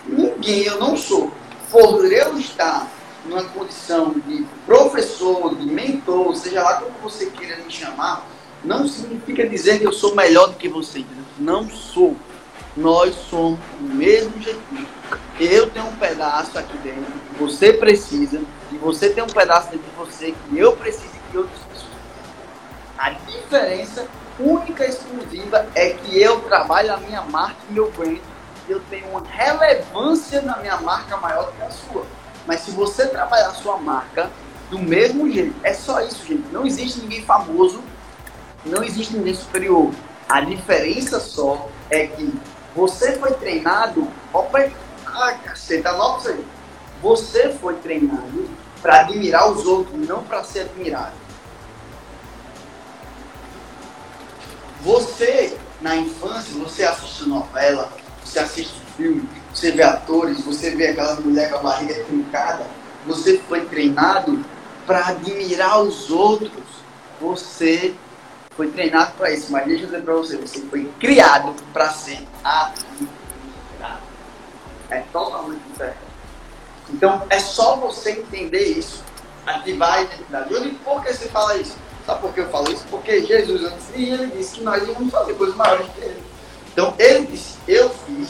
Ninguém, eu não sou. Por eu estar numa condição de professor, de mentor, seja lá como você queira me chamar, não significa dizer que eu sou melhor do que você. Não sou. Nós somos do mesmo jeitinho. Eu tenho um pedaço aqui dentro que você precisa, e você tem um pedaço dentro de você que eu preciso e que pessoas. A diferença única e exclusiva é que eu trabalho a minha marca e meu brand. Eu tenho uma relevância na minha marca maior que a sua. Mas se você trabalhar a sua marca do mesmo jeito, é só isso, gente. Não existe ninguém famoso, não existe ninguém superior. A diferença só é que você foi treinado. Opa, ah, caceta, anota isso aí. Você foi treinado para admirar os outros, não para ser admirado. Você, na infância, você assiste novela, você assiste filme, você vê atores, você vê aquela mulher com a barriga trincada, você foi treinado para admirar os outros. Você foi treinado para isso, mas deixa eu dizer para você, você foi criado para ser admirado. É totalmente diferente. Então, é só você entender isso, ativar a identidade. Eu digo, por que você fala isso? Sabe por que eu falo isso? Porque Jesus, antes de ir, ele disse que nós íamos fazer coisas maiores que ele. Então, ele disse, eu fiz,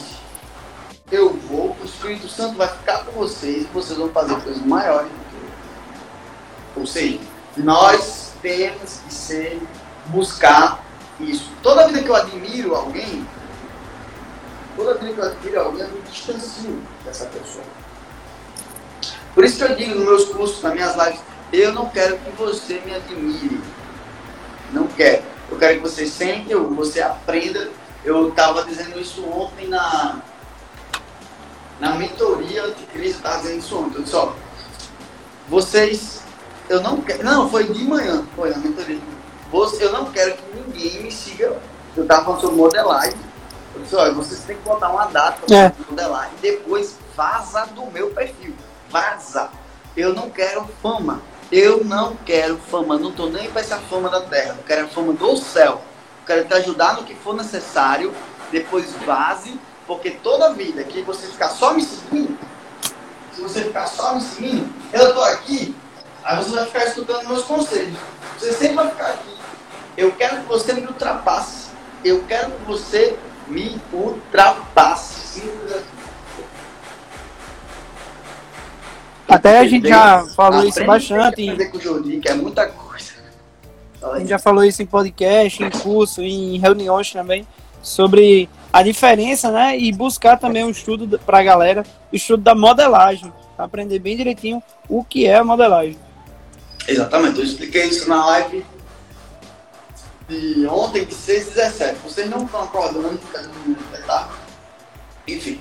eu vou, o Espírito Santo vai ficar com vocês vocês vão fazer coisas maiores do que. Ou seja, nós temos que ser, buscar isso. Toda vida que eu admiro alguém, toda vida que eu admiro alguém, eu me distancio dessa pessoa. Por isso que eu digo nos meus cursos, nas minhas lives, eu não quero que você me admire. Não quero. Eu quero que você sente, eu- você aprenda. Eu estava dizendo isso ontem na, na mentoria anticrise, eu estava dizendo isso ontem. Eu disse, ó, vocês, eu não quero, não, foi de manhã, foi na mentoria. Você, eu não quero que ninguém me siga. Eu estava falando sobre modelagem. Eu disse, olha, vocês têm que botar uma data para É. modelar e depois vaza do meu perfil. Vaza. Eu não quero fama. Eu não quero fama, não estou nem para essa fama da terra, eu quero a fama do céu. Eu quero te ajudar no que for necessário, depois vaze, porque toda vida que você ficar só me seguindo, se você ficar só me seguindo, eu estou aqui, aí você vai ficar escutando meus conselhos. Você sempre vai ficar aqui. Eu quero que você me ultrapasse. Eu quero que você me ultrapasse. Simples assim. Até a gente já falou isso bastante. Em... Com o Jordi, que é muita coisa. A gente já falou isso em podcast, em curso, em reuniões também, sobre a diferença, né? E buscar também um estudo para a galera, o estudo da modelagem, aprender bem direitinho o que é a modelagem. Exatamente, eu expliquei isso na live de ontem, de 6 17. Vocês não estão acordando, tá? Enfim.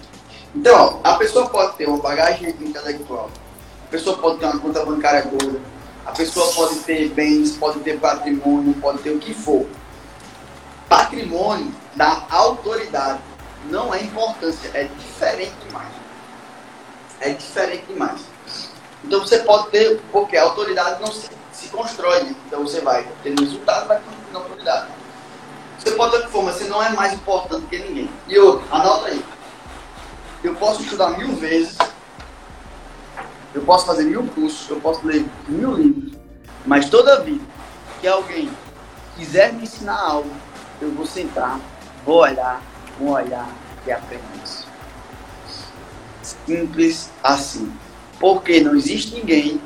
Então, ó, a pessoa pode ter uma bagagem intelectual a pessoa pode ter uma conta bancária boa, a pessoa pode ter bens, pode ter patrimônio, pode ter o que for. Patrimônio da autoridade não é importância, é diferente demais. É diferente demais. Então você pode ter, porque a autoridade não se, se constrói, né? então você vai ter resultado, vai construir autoridade. Você pode ter que for, mas você não é mais importante que ninguém. E outro, anota aí. Eu posso estudar mil vezes, eu posso fazer mil cursos, eu posso ler mil livros, mas toda vida que alguém quiser me ensinar algo, eu vou sentar, vou olhar, vou olhar e aprender isso. Simples assim. Porque não existe ninguém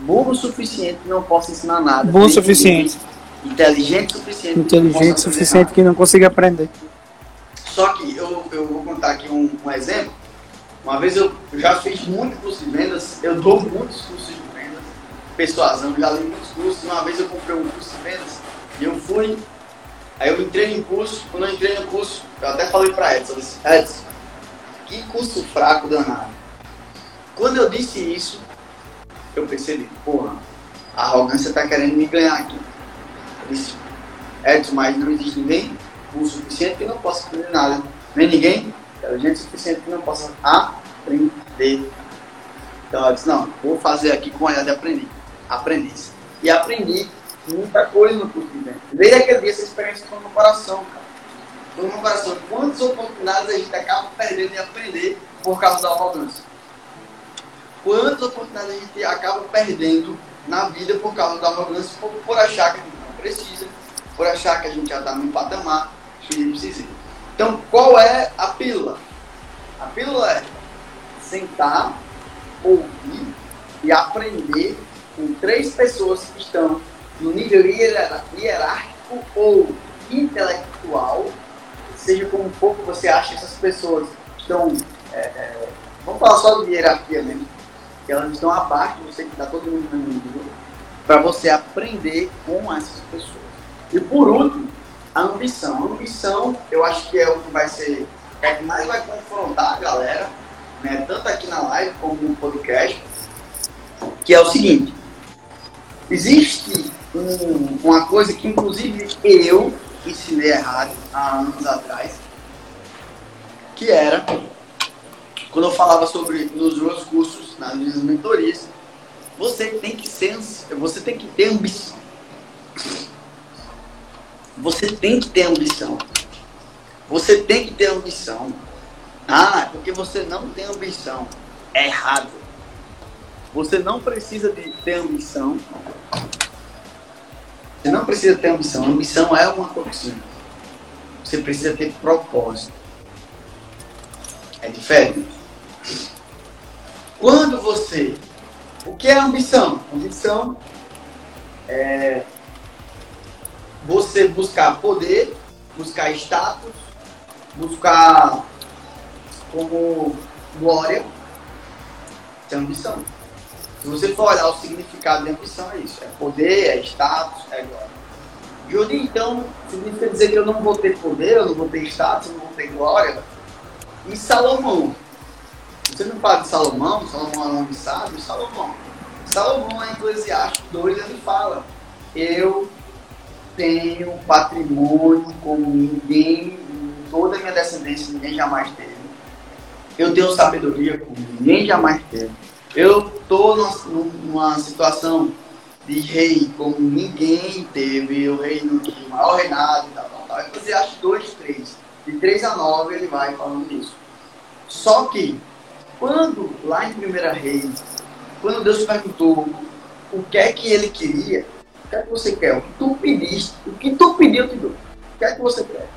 burro o suficiente que não possa ensinar nada. Bom o suficiente. Inteligente o suficiente. Inteligente o suficiente que não consiga aprender. Só que eu, eu vou contar aqui um, um exemplo uma vez eu já fiz muitos cursos de vendas, eu dou muitos cursos de vendas, persuasão, já li muitos cursos. Uma vez eu comprei um curso de vendas e eu fui, aí eu entrei no curso, quando eu entrei no curso, eu até falei para Edson, disse, Edson, que curso fraco danado. Quando eu disse isso, eu percebi, porra, a arrogância está querendo me ganhar aqui. Eu disse, Edson, mas não existe ninguém o suficiente que não possa aprender nada. Nem ninguém o suficiente que não possa aprender. Então eu disse, não, vou fazer aqui com a ideia de aprender. Aprendiz. E aprendi muita coisa no curso de venda. Desde aquele dia essa experiência foi no coração, cara. Foi no coração. Quantas oportunidades a gente acaba perdendo de aprender por causa da arrogância? Quantas oportunidades a gente acaba perdendo na vida por causa da arrogância, por, por achar que a gente não precisa, por achar que a gente já está num patamar que a gente precisa. Então, qual é a pílula? A pílula é sentar, ouvir e aprender com três pessoas que estão no nível hierárquico ou intelectual, seja como for você acha essas pessoas estão, é, é, vamos falar só de hierarquia mesmo, que elas estão abaixo de você, que está todo mundo no nível, para você aprender com essas pessoas. E por último, a ambição. A ambição, eu acho que é o que vai ser, é que mais vai confrontar a galera, né, tanto aqui na live como no podcast, que é o seguinte: existe um, uma coisa que, inclusive, eu ensinei errado há anos atrás, que era quando eu falava sobre nos meus cursos, nas minhas mentorias, você tem que ser, você tem que ter ambição. Você tem que ter ambição. Você tem que ter ambição. Ah, porque você não tem ambição. É errado. Você não precisa de ter ambição. Você não precisa ter ambição. Ambição é uma toxina. Você precisa ter propósito. É diferente. Quando você. O que é ambição? Ambição é você buscar poder, buscar status, buscar como glória, é ambição. Se você for olhar o significado de ambição, é isso: é poder, é status, é glória. Jordi, então, significa dizer que eu não vou ter poder, eu não vou ter status, eu não vou ter glória. E Salomão? Você não fala de Salomão, Salomão é um homem sábio, Salomão. Salomão, em Eclesiastes 2, ele fala: Eu tenho patrimônio como ninguém, toda a minha descendência, ninguém jamais teve. Eu tenho sabedoria como ninguém jamais teve. Eu estou numa situação de rei como ninguém teve, o reino de maior reinado, tal, tal, tal. Aí você acha dois, três. De três a nove ele vai falando disso. Só que, quando, lá em Primeira Reis, quando Deus perguntou o que é que ele queria, que é que você quer? O que tu pediste, o que tu pediu, eu te dou. O que é que você quer?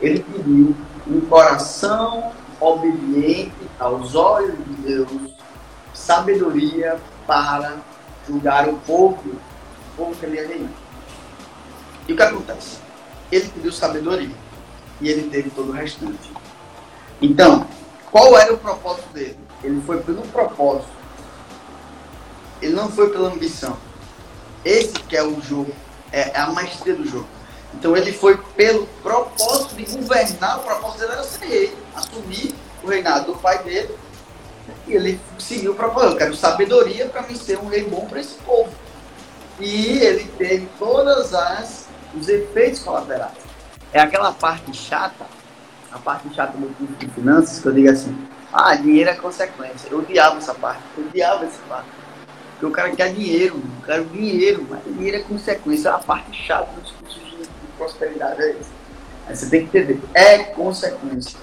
Ele pediu um coração obediente aos olhos de Deus, sabedoria para julgar o povo, o povo que ele ia reinar. E o que acontece? Ele pediu sabedoria e ele teve todo o restante. Então, qual era o propósito dele? Ele foi pelo propósito. Ele não foi pela ambição. Esse que é o jogo, é a maestria do jogo. Então ele foi pelo propósito de governar, o propósito dele era ser rei, assumir o reinado do pai dele. E ele seguiu o propósito. Eu quero sabedoria para me ser um rei bom para esse povo. E ele teve todas as os efeitos colaterais. É aquela parte chata, a parte chata do curso de finanças, que eu digo assim, ah, dinheiro é consequência. Eu odiava essa parte, eu odiava essa parte. Porque o cara quer dinheiro, o cara quer dinheiro, mas dinheiro é consequência. A parte chata dos cursos de prosperidade é. Aí você tem que entender, é consequência.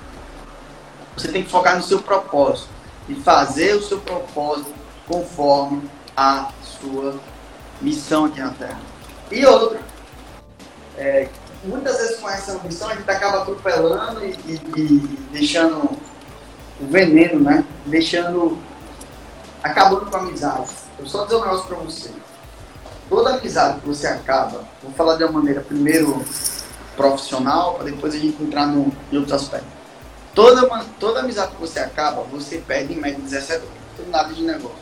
Você tem que focar no seu propósito e fazer o seu propósito conforme a sua missão aqui na Terra. E outra, é, muitas vezes com essa missão a gente acaba atropelando e, e, e deixando o veneno, né? Deixando. acabando com a Eu só dizer um negócio pra você toda amizade que você acaba, vou falar de uma maneira primeiro profissional, para depois a gente entrar no, em outros aspectos. Toda, uma, toda amizade que você acaba, você perde em média 17 oportunidades de negócio.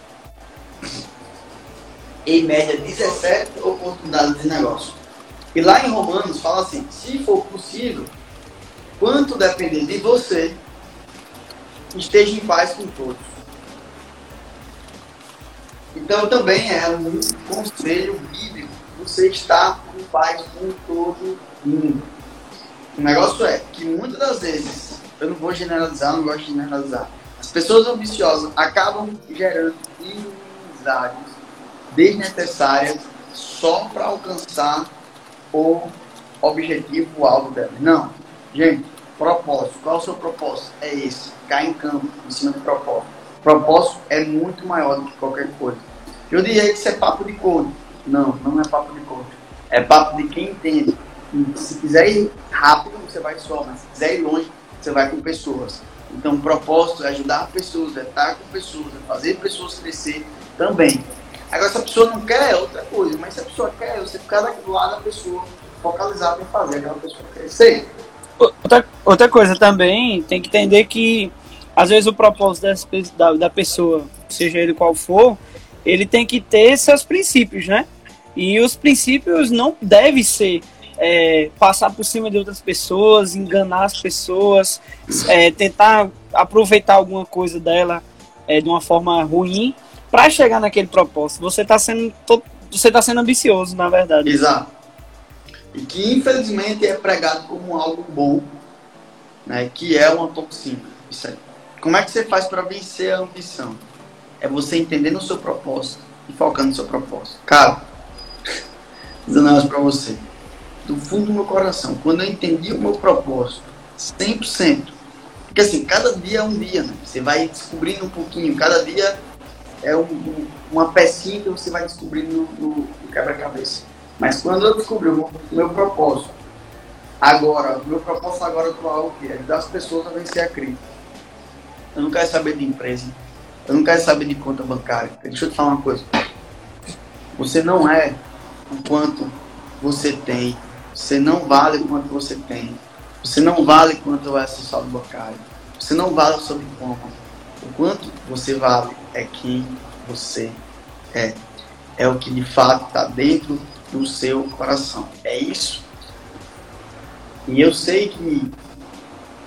Em média, 17 oportunidades de negócio. E lá em Romanos fala assim: se for possível, quanto depender de você, esteja em paz com todos. Então também é um conselho bíblico você estar em paz com todo mundo. O negócio é que muitas das vezes, eu não vou generalizar, não gosto de generalizar, as pessoas ambiciosas acabam gerando inimizades desnecessárias só para alcançar o objetivo, o alvo delas. Não. Gente, propósito. Qual é o seu propósito? É esse. Cair em campo, em cima do propósito. Propósito é muito maior do que qualquer coisa. Eu diria que isso é papo de couro. Não, não é papo de couro. É papo de quem entende. Se quiser ir rápido, você vai só, mas se quiser ir longe, você vai com pessoas. Então, o propósito é ajudar pessoas, é estar com pessoas, é fazer pessoas crescer também. Agora, se a pessoa não quer, é outra coisa. Mas se a pessoa quer, você ficar do lado da pessoa, focalizado em fazer aquela pessoa crescer. Outra, outra coisa também, tem que entender que, às vezes, o propósito da, da pessoa, seja ele qual for, ele tem que ter seus princípios, né? E os princípios não devem ser é, passar por cima de outras pessoas, enganar as pessoas, é, tentar aproveitar alguma coisa dela é, de uma forma ruim para chegar naquele propósito. Você está sendo você está sendo ambicioso, na verdade. Exato. E que infelizmente é pregado como algo bom, né? Que é uma toxina. Isso aí. Como é que você faz para vencer a ambição? é você entendendo o seu propósito e focando no seu propósito. Cara, <laughs> dizendo um negócio pra você. Do fundo do meu coração, quando eu entendi o meu propósito, 100%, porque assim, cada dia é um dia, né? Você vai descobrindo um pouquinho, cada dia é um, um, uma pecinha que você vai descobrindo no, no quebra-cabeça. Mas quando eu descobri o meu, meu propósito, agora, o meu propósito agora atual é o quê? Ajudar as pessoas a vencer a crise. Eu não quero saber de empresa, eu não quero saber de conta bancária. Deixa eu te falar uma coisa. Você não é o quanto você tem. Você não vale o quanto você tem. Você não vale quanto é seu saldo bancário. Você não vale o seu. O quanto você vale é quem você é. É o que de fato está dentro do seu coração. É isso. E eu sei que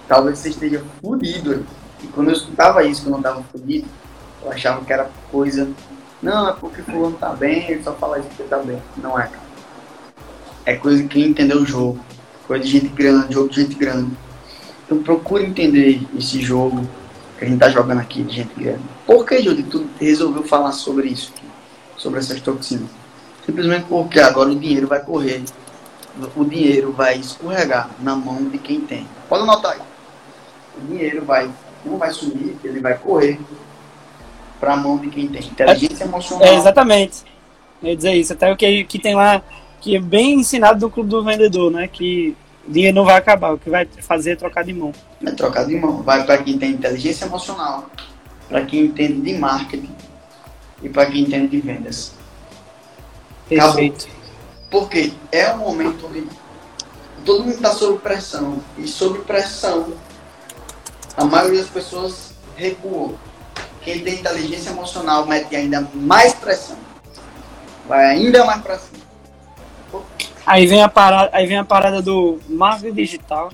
talvez você esteja fodido. E quando eu escutava isso, quando eu estava fodido, eu achava que era coisa. Não, é porque fulano tá bem, ele só fala isso porque tá bem. Não é, cara. É coisa que entendeu o jogo. Coisa de gente grande, jogo de gente grande. Então procure entender esse jogo que a gente tá jogando aqui de gente grande. Por que, Júlio, tu resolveu falar sobre isso? Sobre essas toxinas? Simplesmente porque agora o dinheiro vai correr. O dinheiro vai escorregar na mão de quem tem. Pode anotar aí. O dinheiro vai, não vai sumir, ele vai correr para a mão de quem tem. Inteligência emocional. É, exatamente. Eu ia dizer isso. Até o que, que tem lá, que é bem ensinado no clube do vendedor, né? Que o dinheiro não vai acabar, o que vai fazer é trocar de mão. É trocar de mão. Vai para quem tem inteligência emocional, para quem entende de marketing e para quem entende de vendas. Perfeito. Porque é um momento de todo mundo está sob pressão e sob pressão a maioria das pessoas recuam. Quem tem inteligência emocional mete ainda mais pressão. Vai ainda mais para cima. Aí vem a parada, aí vem a parada do marketing digital,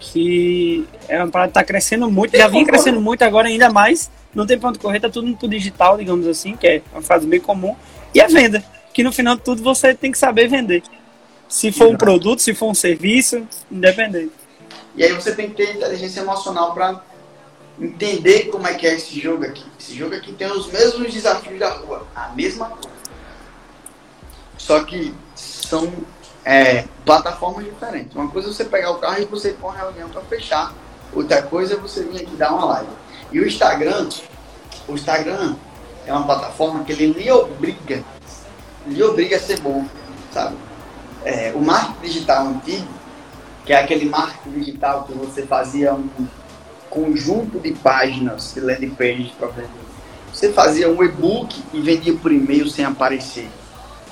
que é uma parada que está crescendo muito, já vinha crescendo muito, agora ainda mais. Não tem ponto correr, tá tudo pro digital, digamos assim, que é uma frase bem comum. E a venda, que no final de tudo você tem que saber vender. Se for um produto, se for um serviço, independente. E aí você tem que ter inteligência emocional para entender como é que é esse jogo aqui. Esse jogo aqui tem os mesmos desafios da rua, a mesma coisa. Só que são é, plataformas diferentes. Uma coisa é você pegar o carro e você ir para uma reunião para fechar. Outra coisa é você vir aqui dar uma live. E o Instagram, o Instagram é uma plataforma que ele lhe obriga, lhe obriga a ser bom, sabe? É, o marketing digital antigo, que é aquele marketing digital que você fazia um conjunto de páginas de landing vender. Você fazia um e-book e vendia por e-mail sem aparecer.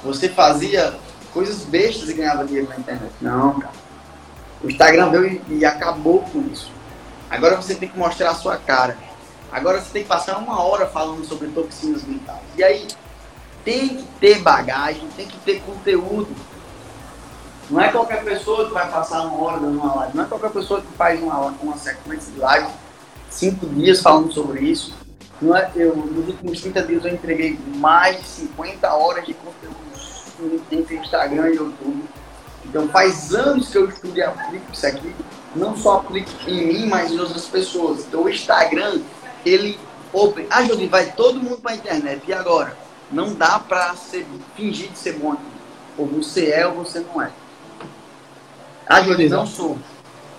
Você fazia coisas bestas e ganhava dinheiro na internet. Não, cara. O Instagram veio e, e acabou com isso. Agora você tem que mostrar a sua cara. Agora você tem que passar uma hora falando sobre toxinas mentais. E aí, tem que ter bagagem, tem que ter conteúdo. Não é qualquer pessoa que vai passar uma hora dando uma live. Não é qualquer pessoa que faz uma, uma sequência de live, cinco dias falando sobre isso. Não é, eu, nos últimos 30 dias eu entreguei mais de 50 horas de conteúdo entre Instagram e YouTube. Então faz anos que eu estudo e aplico isso aqui. Não só aplico em mim, mas em outras pessoas. Então o Instagram, ele open. Ah, Jodi, vai todo mundo para a internet. E agora? Não dá para fingir de ser bom. Ou você é ou você não é. Ah, Jodi, não sou.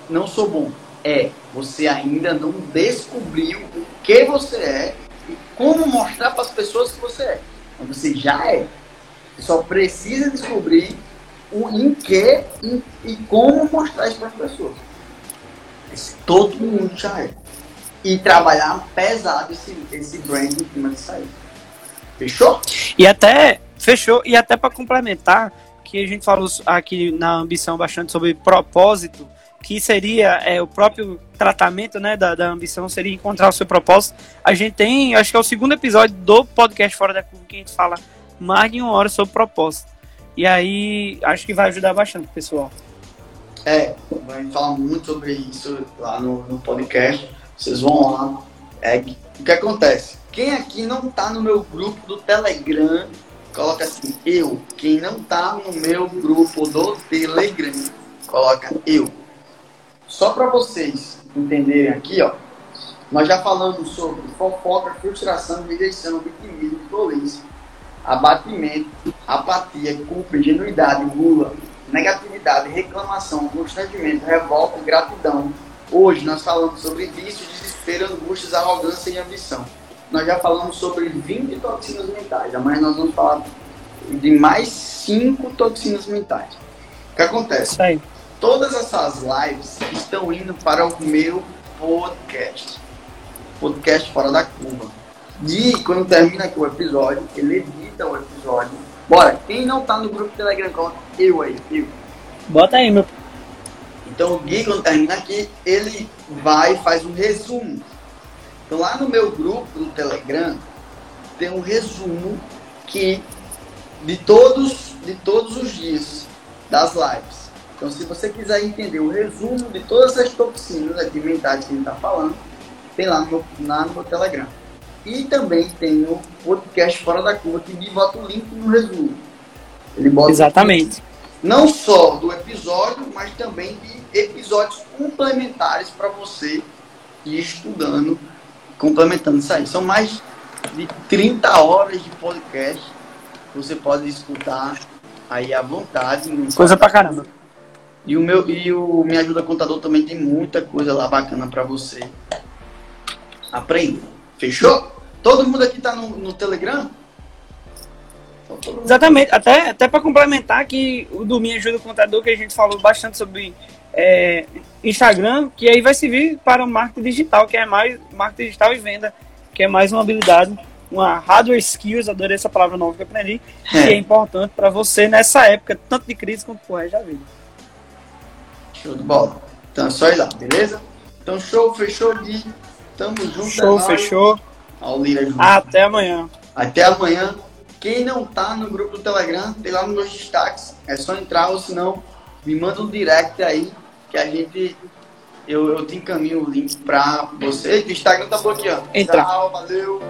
Não sou bom. É, você ainda não descobriu o que você é e como mostrar para as pessoas que você é. Mas você já é. Você só precisa descobrir o em que e, e como mostrar isso para as pessoas. Mas todo mundo já é. E trabalhar pesado esse, esse brand em cima disso aí. Fechou? E até, fechou, e até para complementar, que a gente falou aqui na ambição bastante sobre propósito, que seria é, o próprio tratamento né, da, da ambição, seria encontrar o seu propósito. A gente tem, acho que é o segundo episódio do podcast Fora da Curva, que a gente fala mais de uma hora sobre propósito. E aí, acho que vai ajudar bastante pessoal. É, vai falar muito sobre isso lá no, no podcast. Vocês vão lá. É, o que acontece? Quem aqui não tá no meu grupo do Telegram, coloca assim, eu. Quem não tá no meu grupo do Telegram, coloca eu. Só para vocês entenderem aqui, ó. Nós já falamos sobre fofoca, frustração, rejeição, vitimismo, violência abatimento, apatia, culpa, ingenuidade, gula, negatividade, reclamação, constrangimento, revolta, gratidão. Hoje nós falamos sobre vício, desespero, angústias, arrogância e ambição. Nós já falamos sobre 20 toxinas mentais. Amanhã nós vamos falar de mais 5 toxinas mentais. O que acontece? Aí. Todas essas lives estão indo para o meu podcast. Podcast Fora da Curva. E quando termina aqui o episódio, ele edita o episódio. Bora, quem não tá no grupo Telegram, coloca eu aí, eu. Bota aí, meu. Então o Gui, quando termina aqui, ele vai e faz um resumo. Então lá no meu grupo do Telegram, tem um resumo que de todos, de todos os dias das lives. Então se você quiser entender o resumo de todas as toxinas mentais que a gente está falando, tem lá no, lá no meu Telegram. E também tem o podcast Fora da Curva, que me bota o link no resumo. Ele bota Exatamente. não só do episódio, mas também de episódios complementares para você ir estudando, complementando isso aí. São mais de 30 horas de podcast. você pode escutar aí à vontade. Coisa pra caramba. E o meu e o Me Ajuda Contador também tem muita coisa lá bacana pra você aprender. Fechou? Todo mundo aqui tá no, no Telegram? Então, Exatamente, até, até para complementar que o do Me Ajuda Contador, que a gente falou bastante sobre é, Instagram, que aí vai servir para o marketing digital, que é mais marketing digital e venda, que é mais uma habilidade, uma hardware skills, adorei essa palavra nova que eu aprendi, que é importante para você nessa época, tanto de crise quanto pro resto da vida. Show de bola. Então é só ir lá, beleza? Então show, fechou de. Tamo junto. Show, é fechou. Ao Lira. Até amanhã. Até amanhã. Quem não tá no grupo do Telegram, tem lá nos meus destaques. É só entrar, ou senão me manda um direct aí que a gente. Eu, eu te encaminho o link pra você. O Instagram tá bloqueando. Entra. Tchau, valeu.